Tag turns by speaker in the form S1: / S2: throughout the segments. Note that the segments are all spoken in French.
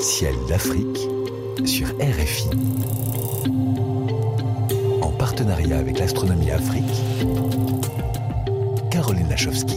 S1: Ciel d'Afrique sur RFI. En partenariat avec l'Astronomie Afrique, Caroline Lachowski.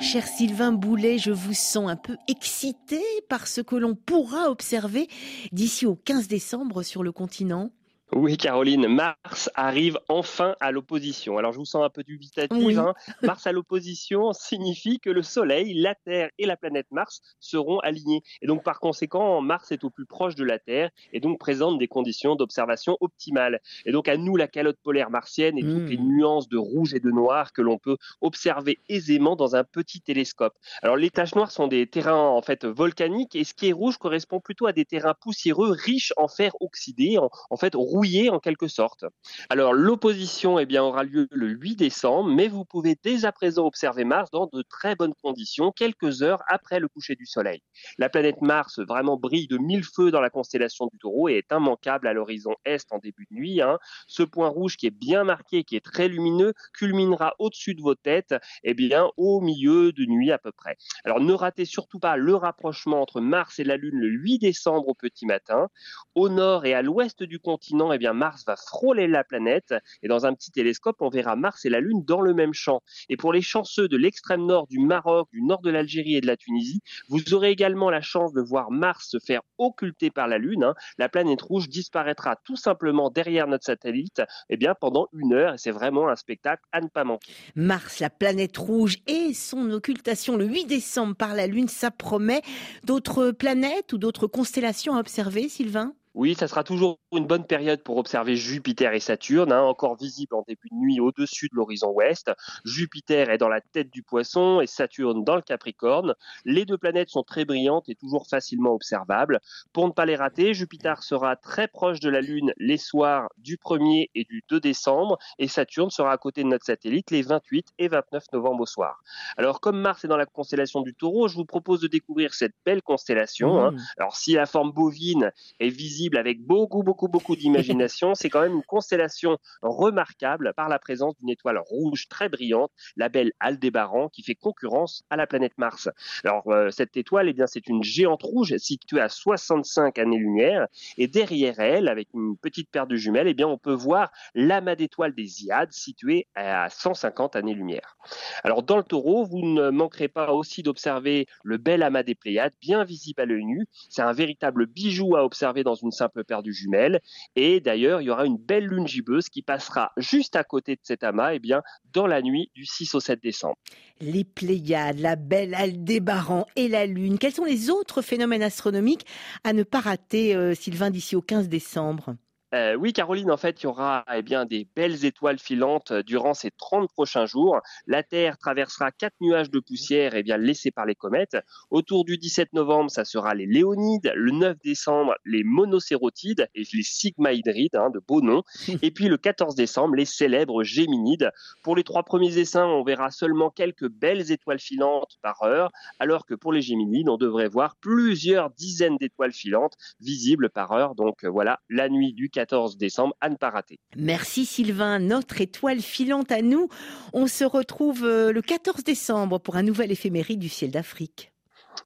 S2: Cher Sylvain Boulet, je vous sens un peu excité par ce que l'on pourra observer d'ici au 15 décembre sur le continent.
S3: Oui, Caroline, Mars arrive enfin à l'opposition. Alors, je vous sens un peu dubitative. Hein. Mars à l'opposition signifie que le Soleil, la Terre et la planète Mars seront alignés. Et donc, par conséquent, Mars est au plus proche de la Terre et donc présente des conditions d'observation optimales. Et donc, à nous, la calotte polaire martienne et toutes les hmm. nuances de rouge et de noir que l'on peut observer aisément dans un petit télescope. Alors, les taches noires sont des terrains en fait volcaniques et ce qui est rouge correspond plutôt à des terrains poussiéreux riches en fer oxydé, en, en fait rouge en quelque sorte. Alors l'opposition eh bien, aura lieu le 8 décembre, mais vous pouvez dès à présent observer Mars dans de très bonnes conditions quelques heures après le coucher du Soleil. La planète Mars vraiment brille de mille feux dans la constellation du Taureau et est immanquable à l'horizon est en début de nuit. Hein. Ce point rouge qui est bien marqué, qui est très lumineux, culminera au-dessus de vos têtes, eh bien au milieu de nuit à peu près. Alors ne ratez surtout pas le rapprochement entre Mars et la Lune le 8 décembre au petit matin. Au nord et à l'ouest du continent, eh bien Mars va frôler la planète et dans un petit télescope, on verra Mars et la Lune dans le même champ. Et pour les chanceux de l'extrême nord du Maroc, du nord de l'Algérie et de la Tunisie, vous aurez également la chance de voir Mars se faire occulter par la Lune. Hein. La planète rouge disparaîtra tout simplement derrière notre satellite eh bien, pendant une heure et c'est vraiment un spectacle à ne pas manquer.
S2: Mars, la planète rouge et son occultation le 8 décembre par la Lune, ça promet d'autres planètes ou d'autres constellations à observer, Sylvain?
S3: Oui, ça sera toujours une bonne période pour observer Jupiter et Saturne, hein, encore visibles en début de nuit au-dessus de l'horizon ouest. Jupiter est dans la tête du poisson et Saturne dans le Capricorne. Les deux planètes sont très brillantes et toujours facilement observables. Pour ne pas les rater, Jupiter sera très proche de la Lune les soirs du 1er et du 2 décembre et Saturne sera à côté de notre satellite les 28 et 29 novembre au soir. Alors comme Mars est dans la constellation du Taureau, je vous propose de découvrir cette belle constellation. Hein. Mmh. Alors si la forme bovine est visible avec beaucoup, beaucoup, beaucoup d'imagination. C'est quand même une constellation remarquable par la présence d'une étoile rouge très brillante, la belle Aldébaran, qui fait concurrence à la planète Mars. Alors, euh, cette étoile, eh bien, c'est une géante rouge située à 65 années-lumière. Et derrière elle, avec une petite paire de jumelles, eh bien, on peut voir l'amas d'étoiles des Iades situé à 150 années-lumière. Alors, dans le taureau, vous ne manquerez pas aussi d'observer le bel amas des Pléiades, bien visible à l'œil nu. C'est un véritable bijou à observer dans une simple paire de jumelles. Et d'ailleurs, il y aura une belle lune gibbeuse qui passera juste à côté de cet amas, eh bien, dans la nuit du 6 au 7 décembre.
S2: Les Pléiades, la belle Aldébaran et la Lune. Quels sont les autres phénomènes astronomiques à ne pas rater, euh, Sylvain, d'ici au 15 décembre?
S3: Euh, oui, Caroline, en fait, il y aura eh bien, des belles étoiles filantes euh, durant ces 30 prochains jours. La Terre traversera quatre nuages de poussière eh bien, laissés par les comètes. Autour du 17 novembre, ça sera les Léonides. Le 9 décembre, les Monocérotides et les Sigmaïdrides, hein, de beaux noms. Et puis le 14 décembre, les célèbres Géminides. Pour les trois premiers essaims, on verra seulement quelques belles étoiles filantes par heure, alors que pour les Géminides, on devrait voir plusieurs dizaines d'étoiles filantes visibles par heure. Donc voilà, la nuit du 14 décembre à ne pas rater.
S2: Merci Sylvain, notre étoile filante à nous. On se retrouve euh, le 14 décembre pour un nouvel éphéméride du ciel d'Afrique.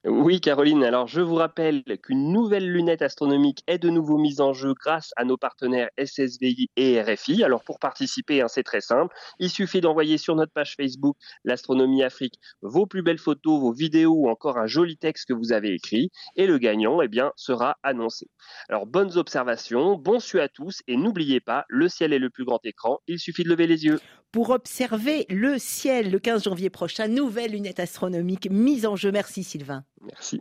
S3: Oui, Caroline. Alors, je vous rappelle qu'une nouvelle lunette astronomique est de nouveau mise en jeu grâce à nos partenaires SSVI et RFI. Alors, pour participer, hein, c'est très simple. Il suffit d'envoyer sur notre page Facebook l'Astronomie Afrique vos plus belles photos, vos vidéos ou encore un joli texte que vous avez écrit. Et le gagnant, eh bien, sera annoncé. Alors, bonnes observations, bon su à tous et n'oubliez pas, le ciel est le plus grand écran. Il suffit de lever les yeux
S2: pour observer le ciel le 15 janvier prochain. Nouvelle lunette astronomique mise en jeu. Merci Sylvain.
S3: Merci.